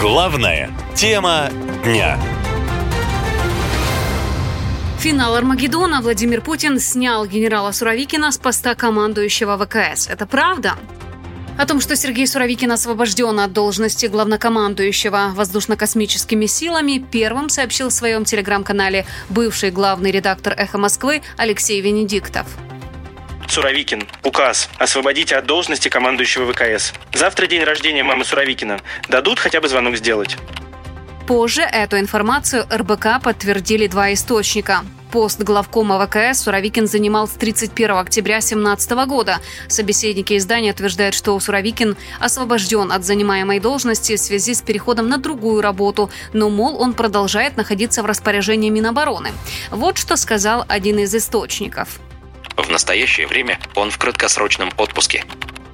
Главная тема дня. Финал Армагеддона Владимир Путин снял генерала Суровикина с поста командующего ВКС. Это правда? О том, что Сергей Суровикин освобожден от должности главнокомандующего воздушно-космическими силами, первым сообщил в своем телеграм-канале бывший главный редактор «Эхо Москвы» Алексей Венедиктов. Суровикин. Указ. Освободите от должности командующего ВКС. Завтра день рождения мамы Суровикина. Дадут хотя бы звонок сделать. Позже эту информацию РБК подтвердили два источника. Пост главкома ВКС Суровикин занимал с 31 октября 2017 года. Собеседники издания утверждают, что Суровикин освобожден от занимаемой должности в связи с переходом на другую работу, но, мол, он продолжает находиться в распоряжении Минобороны. Вот что сказал один из источников. В настоящее время он в краткосрочном отпуске.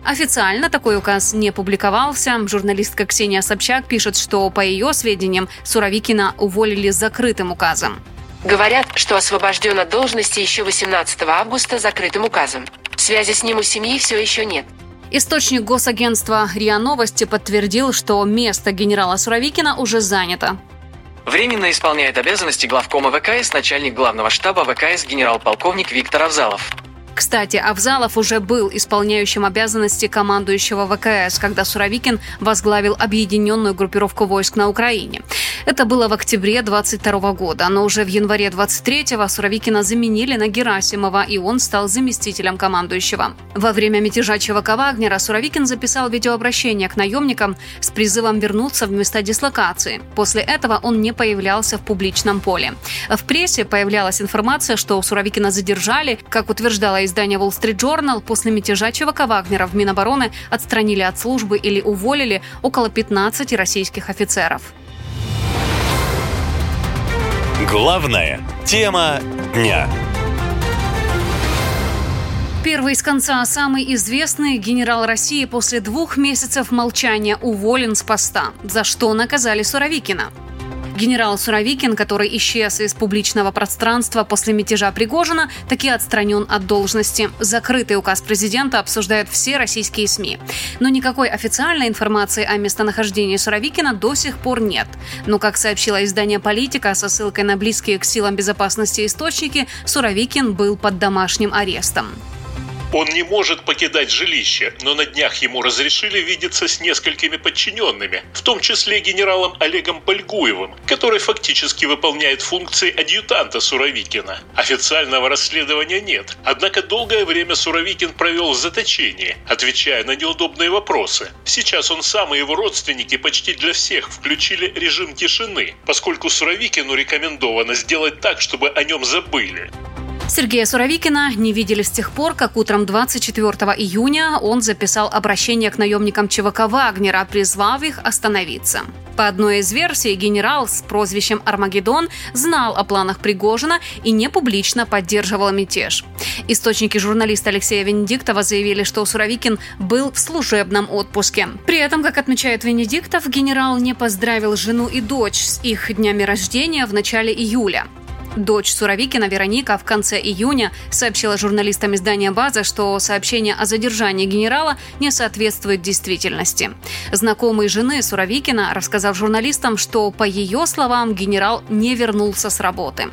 Официально такой указ не публиковался. Журналистка Ксения Собчак пишет, что, по ее сведениям, Суровикина уволили закрытым указом. Говорят, что освобожден от должности еще 18 августа закрытым указом. Связи с ним у семьи все еще нет. Источник госагентства РИА Новости подтвердил, что место генерала Суровикина уже занято. Временно исполняет обязанности главкома ВКС начальник главного штаба ВКС генерал-полковник Виктор Авзалов. Кстати, Авзалов уже был исполняющим обязанности командующего ВКС, когда Суровикин возглавил объединенную группировку войск на Украине. Это было в октябре 22 года, но уже в январе 23-го Суровикина заменили на Герасимова, и он стал заместителем командующего. Во время мятежа ЧВК Вагнера Суровикин записал видеообращение к наемникам с призывом вернуться в места дислокации. После этого он не появлялся в публичном поле. В прессе появлялась информация, что Суровикина задержали, как утверждало издание Wall Street Journal, после мятежа ЧВК Вагнера в Минобороны отстранили от службы или уволили около 15 российских офицеров. Главная тема дня. Первый из конца, самый известный генерал России после двух месяцев молчания уволен с поста. За что наказали Суровикина? Генерал Суровикин, который исчез из публичного пространства после мятежа Пригожина, таки отстранен от должности. Закрытый указ президента обсуждают все российские СМИ. Но никакой официальной информации о местонахождении Суровикина до сих пор нет. Но, как сообщило издание «Политика» со ссылкой на близкие к силам безопасности источники, Суровикин был под домашним арестом. Он не может покидать жилище, но на днях ему разрешили видеться с несколькими подчиненными, в том числе генералом Олегом Польгуевым, который фактически выполняет функции адъютанта Суровикина. Официального расследования нет, однако долгое время Суровикин провел в заточении, отвечая на неудобные вопросы. Сейчас он сам и его родственники почти для всех включили режим тишины, поскольку Суровикину рекомендовано сделать так, чтобы о нем забыли. Сергея Суровикина не видели с тех пор, как утром 24 июня он записал обращение к наемникам ЧВК Вагнера, призвав их остановиться. По одной из версий, генерал с прозвищем Армагеддон знал о планах Пригожина и не публично поддерживал мятеж. Источники журналиста Алексея Венедиктова заявили, что Суровикин был в служебном отпуске. При этом, как отмечает Венедиктов, генерал не поздравил жену и дочь с их днями рождения в начале июля. Дочь Суровикина Вероника в конце июня сообщила журналистам издания «База», что сообщение о задержании генерала не соответствует действительности. Знакомый жены Суровикина рассказал журналистам, что, по ее словам, генерал не вернулся с работы.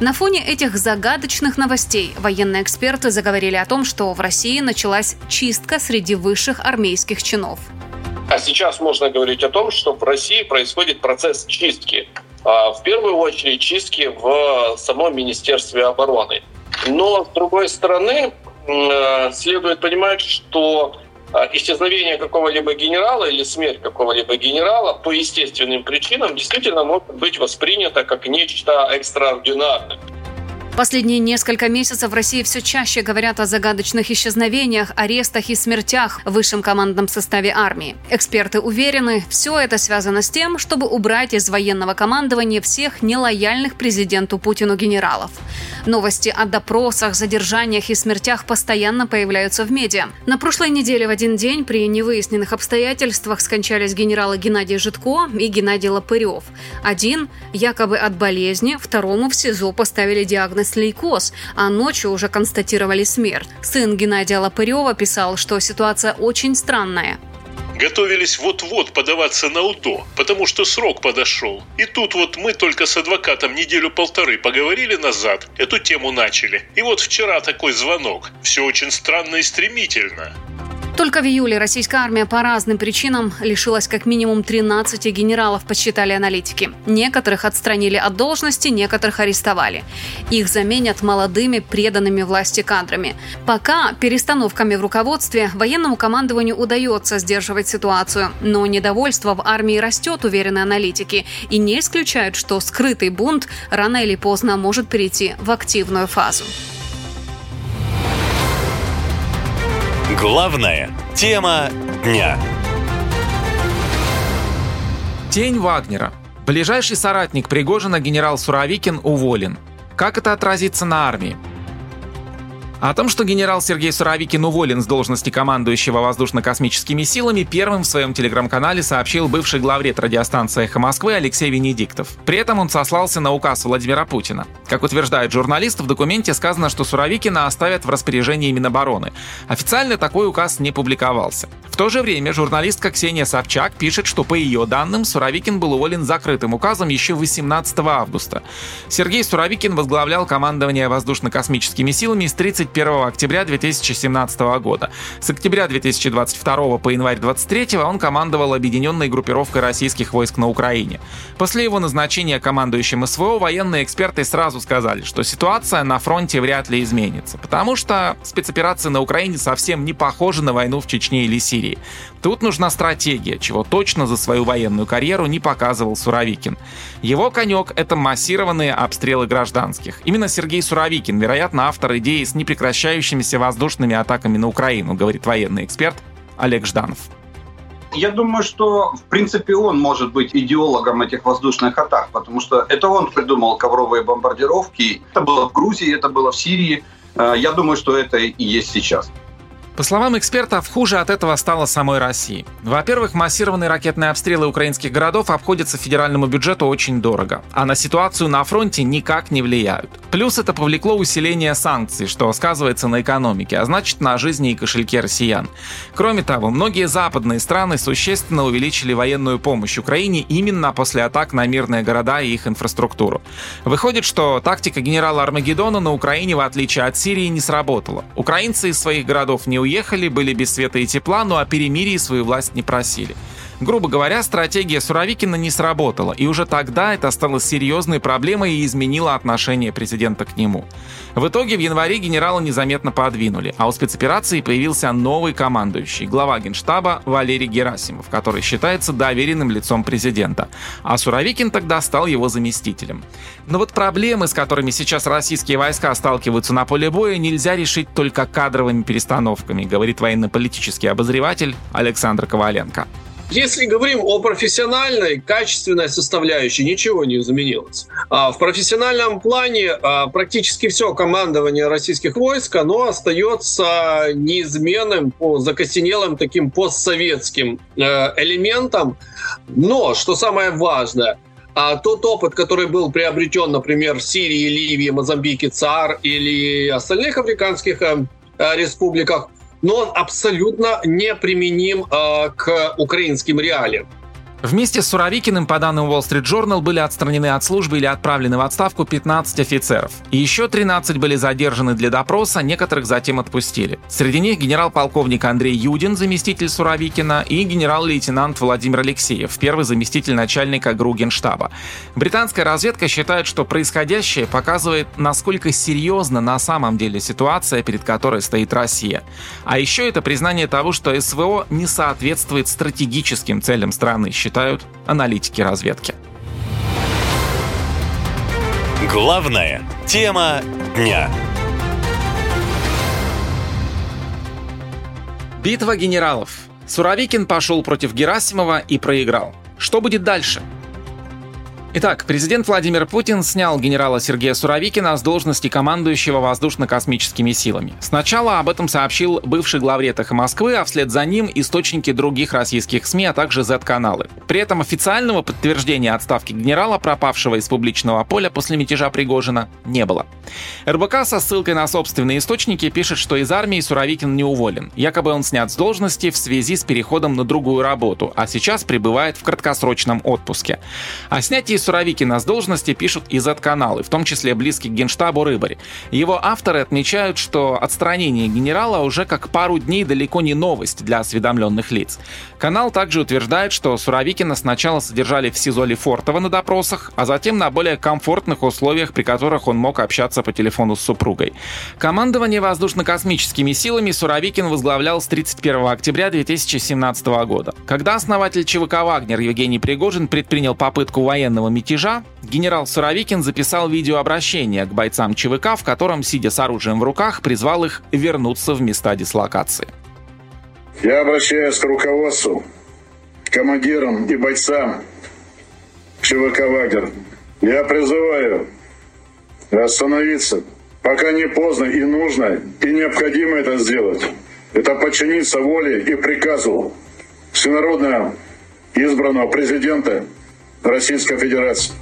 На фоне этих загадочных новостей военные эксперты заговорили о том, что в России началась чистка среди высших армейских чинов. А сейчас можно говорить о том, что в России происходит процесс чистки. А, в первую очередь чистки в самом Министерстве обороны. Но, с другой стороны, э, следует понимать, что а, исчезновение какого-либо генерала или смерть какого-либо генерала по естественным причинам действительно может быть воспринято как нечто экстраординарное. Последние несколько месяцев в России все чаще говорят о загадочных исчезновениях, арестах и смертях в высшем командном составе армии. Эксперты уверены, все это связано с тем, чтобы убрать из военного командования всех нелояльных президенту Путину генералов. Новости о допросах, задержаниях и смертях постоянно появляются в медиа. На прошлой неделе в один день при невыясненных обстоятельствах скончались генералы Геннадий Житко и Геннадий Лопырев. Один якобы от болезни, второму в СИЗО поставили диагноз лейкоз, а ночью уже констатировали смерть. Сын Геннадия Лопырева писал, что ситуация очень странная. Готовились вот-вот подаваться на УДО, потому что срок подошел. И тут вот мы только с адвокатом неделю-полторы поговорили назад, эту тему начали. И вот вчера такой звонок. Все очень странно и стремительно. Только в июле российская армия по разным причинам лишилась как минимум 13 генералов, подсчитали аналитики. Некоторых отстранили от должности, некоторых арестовали. Их заменят молодыми, преданными власти кадрами. Пока перестановками в руководстве военному командованию удается сдерживать ситуацию, но недовольство в армии растет, уверены аналитики, и не исключают, что скрытый бунт рано или поздно может перейти в активную фазу. Главная тема дня. Тень Вагнера. Ближайший соратник Пригожина генерал Суровикин уволен. Как это отразится на армии? О том, что генерал Сергей Суровикин уволен с должности командующего воздушно-космическими силами, первым в своем телеграм-канале сообщил бывший главред радиостанции «Эхо Москвы» Алексей Венедиктов. При этом он сослался на указ Владимира Путина. Как утверждает журналист, в документе сказано, что Суровикина оставят в распоряжении Минобороны. Официально такой указ не публиковался. В то же время журналистка Ксения Собчак пишет, что по ее данным Суровикин был уволен закрытым указом еще 18 августа. Сергей Суровикин возглавлял командование воздушно-космическими силами с 30 1 октября 2017 года. С октября 2022 по январь 2023 он командовал объединенной группировкой российских войск на Украине. После его назначения командующим СВО военные эксперты сразу сказали, что ситуация на фронте вряд ли изменится, потому что спецоперации на Украине совсем не похожи на войну в Чечне или Сирии. Тут нужна стратегия, чего точно за свою военную карьеру не показывал Суровикин. Его конек — это массированные обстрелы гражданских. Именно Сергей Суровикин, вероятно, автор идеи с непрекращенным непрекращающимися воздушными атаками на Украину, говорит военный эксперт Олег Жданов. Я думаю, что, в принципе, он может быть идеологом этих воздушных атак, потому что это он придумал ковровые бомбардировки. Это было в Грузии, это было в Сирии. Э, я думаю, что это и есть сейчас. По словам экспертов, хуже от этого стало самой России. Во-первых, массированные ракетные обстрелы украинских городов обходятся федеральному бюджету очень дорого, а на ситуацию на фронте никак не влияют. Плюс это повлекло усиление санкций, что сказывается на экономике, а значит на жизни и кошельке россиян. Кроме того, многие западные страны существенно увеличили военную помощь Украине именно после атак на мирные города и их инфраструктуру. Выходит, что тактика генерала Армагеддона на Украине, в отличие от Сирии, не сработала. Украинцы из своих городов не уехали, были без света и тепла, но о перемирии свою власть не просили. Грубо говоря, стратегия Суровикина не сработала, и уже тогда это стало серьезной проблемой и изменило отношение президента к нему. В итоге в январе генерала незаметно подвинули, а у спецоперации появился новый командующий, глава генштаба Валерий Герасимов, который считается доверенным лицом президента, а Суровикин тогда стал его заместителем. Но вот проблемы, с которыми сейчас российские войска сталкиваются на поле боя, нельзя решить только кадровыми перестановками, говорит военно-политический обозреватель Александр Коваленко. Если говорим о профессиональной, качественной составляющей, ничего не изменилось. А в профессиональном плане а, практически все командование российских войск, оно остается неизменным, по закостенелым таким постсоветским э, элементом. Но, что самое важное, а тот опыт, который был приобретен, например, в Сирии, Ливии, Мозамбике, ЦАР или остальных африканских э, э, республиках, но он абсолютно неприменим э, к украинским реалиям. Вместе с Суровикиным, по данным Wall Street Journal, были отстранены от службы или отправлены в отставку 15 офицеров. И еще 13 были задержаны для допроса, некоторых затем отпустили. Среди них генерал-полковник Андрей Юдин, заместитель Суровикина, и генерал-лейтенант Владимир Алексеев, первый заместитель начальника ГРУ Генштаба. Британская разведка считает, что происходящее показывает, насколько серьезна на самом деле ситуация, перед которой стоит Россия. А еще это признание того, что СВО не соответствует стратегическим целям страны, считают аналитики разведки. Главная тема дня. Битва генералов. Суровикин пошел против Герасимова и проиграл. Что будет дальше? Итак, президент Владимир Путин снял генерала Сергея Суровикина с должности командующего воздушно-космическими силами. Сначала об этом сообщил бывший главред «Эхо Москвы», а вслед за ним источники других российских СМИ, а также Z-каналы. При этом официального подтверждения отставки генерала, пропавшего из публичного поля после мятежа Пригожина, не было. РБК со ссылкой на собственные источники пишет, что из армии Суровикин не уволен. Якобы он снят с должности в связи с переходом на другую работу, а сейчас пребывает в краткосрочном отпуске. О снятии Суровикина с должности пишут и Z-каналы, в том числе близкий к генштабу Рыбари. Его авторы отмечают, что отстранение генерала уже как пару дней далеко не новость для осведомленных лиц. Канал также утверждает, что Суровикина сначала содержали в СИЗО Лефортово на допросах, а затем на более комфортных условиях, при которых он мог общаться по телефону с супругой. Командование воздушно-космическими силами Суровикин возглавлял с 31 октября 2017 года. Когда основатель ЧВК «Вагнер» Евгений Пригожин предпринял попытку военного мятежа, генерал Суровикин записал видеообращение к бойцам ЧВК, в котором, сидя с оружием в руках, призвал их вернуться в места дислокации. Я обращаюсь к руководству, командирам и бойцам ЧВК «Вагнер». Я призываю остановиться, пока не поздно и нужно, и необходимо это сделать. Это подчиниться воле и приказу всенародно избранного президента Российской Федерации.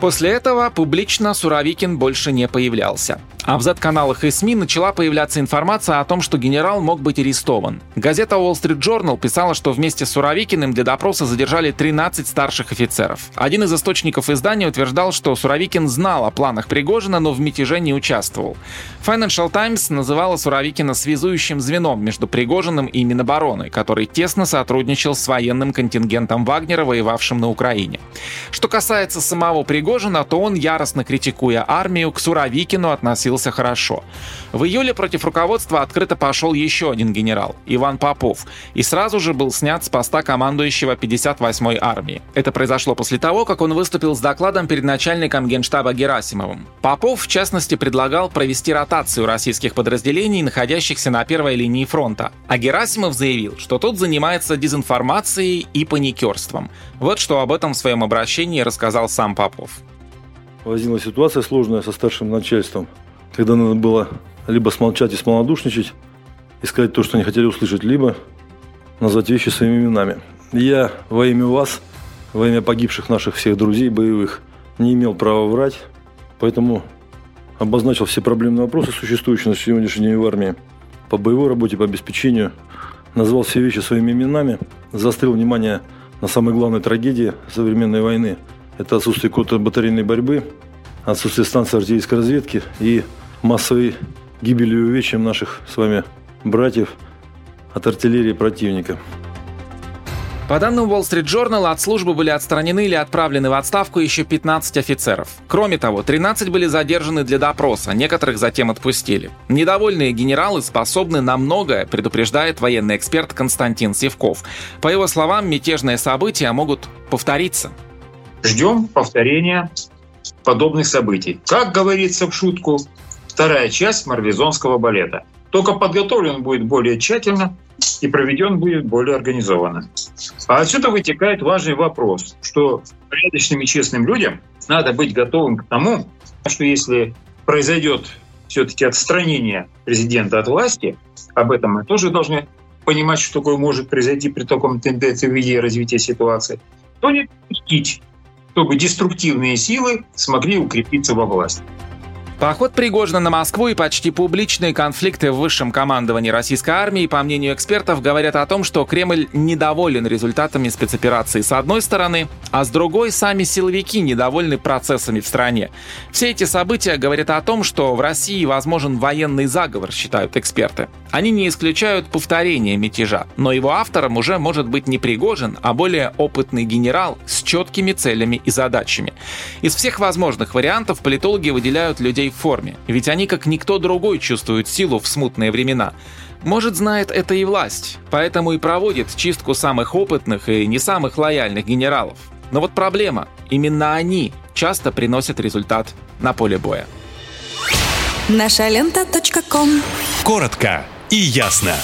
После этого публично Суровикин больше не появлялся. А в Z-каналах и СМИ начала появляться информация о том, что генерал мог быть арестован. Газета Wall Street Journal писала, что вместе с Суровикиным для допроса задержали 13 старших офицеров. Один из источников издания утверждал, что Суровикин знал о планах Пригожина, но в мятеже не участвовал. Financial Times называла Суровикина связующим звеном между Пригожиным и Минобороны, который тесно сотрудничал с военным контингентом Вагнера, воевавшим на Украине. Что касается самого Пригожина, то он, яростно критикуя армию, к Суровикину относился относился хорошо. В июле против руководства открыто пошел еще один генерал, Иван Попов, и сразу же был снят с поста командующего 58-й армии. Это произошло после того, как он выступил с докладом перед начальником генштаба Герасимовым. Попов, в частности, предлагал провести ротацию российских подразделений, находящихся на первой линии фронта, а Герасимов заявил, что тот занимается дезинформацией и паникерством. Вот что об этом в своем обращении рассказал сам Попов. Возникла ситуация сложная со старшим начальством когда надо было либо смолчать и смолодушничать, и сказать то, что они хотели услышать, либо назвать вещи своими именами. Я во имя вас, во имя погибших наших всех друзей боевых, не имел права врать, поэтому обозначил все проблемные вопросы, существующие на сегодняшний день в армии, по боевой работе, по обеспечению, назвал все вещи своими именами, заострил внимание на самой главной трагедии современной войны. Это отсутствие контрбатарейной борьбы, отсутствие станции артиллерийской разведки и массовой гибелью и увечьем наших с вами братьев от артиллерии противника. По данным Wall Street Journal, от службы были отстранены или отправлены в отставку еще 15 офицеров. Кроме того, 13 были задержаны для допроса, некоторых затем отпустили. Недовольные генералы способны на многое, предупреждает военный эксперт Константин Севков. По его словам, мятежные события могут повториться. Ждем повторения подобных событий. Как говорится в шутку, вторая часть марлезонского балета. Только подготовлен будет более тщательно и проведен будет более организованно. А отсюда вытекает важный вопрос, что порядочным и честным людям надо быть готовым к тому, что если произойдет все-таки отстранение президента от власти, об этом мы тоже должны понимать, что такое может произойти при таком тенденции в виде развития ситуации, то не допустить, чтобы деструктивные силы смогли укрепиться во власти. Поход Пригожина на Москву и почти публичные конфликты в высшем командовании российской армии, по мнению экспертов, говорят о том, что Кремль недоволен результатами спецоперации с одной стороны, а с другой сами силовики недовольны процессами в стране. Все эти события говорят о том, что в России возможен военный заговор, считают эксперты. Они не исключают повторения мятежа, но его автором уже может быть не Пригожин, а более опытный генерал с четкими целями и задачами. Из всех возможных вариантов политологи выделяют людей своей форме, ведь они как никто другой чувствуют силу в смутные времена. Может, знает это и власть, поэтому и проводит чистку самых опытных и не самых лояльных генералов. Но вот проблема, именно они часто приносят результат на поле боя. Наша лента. Коротко и ясно.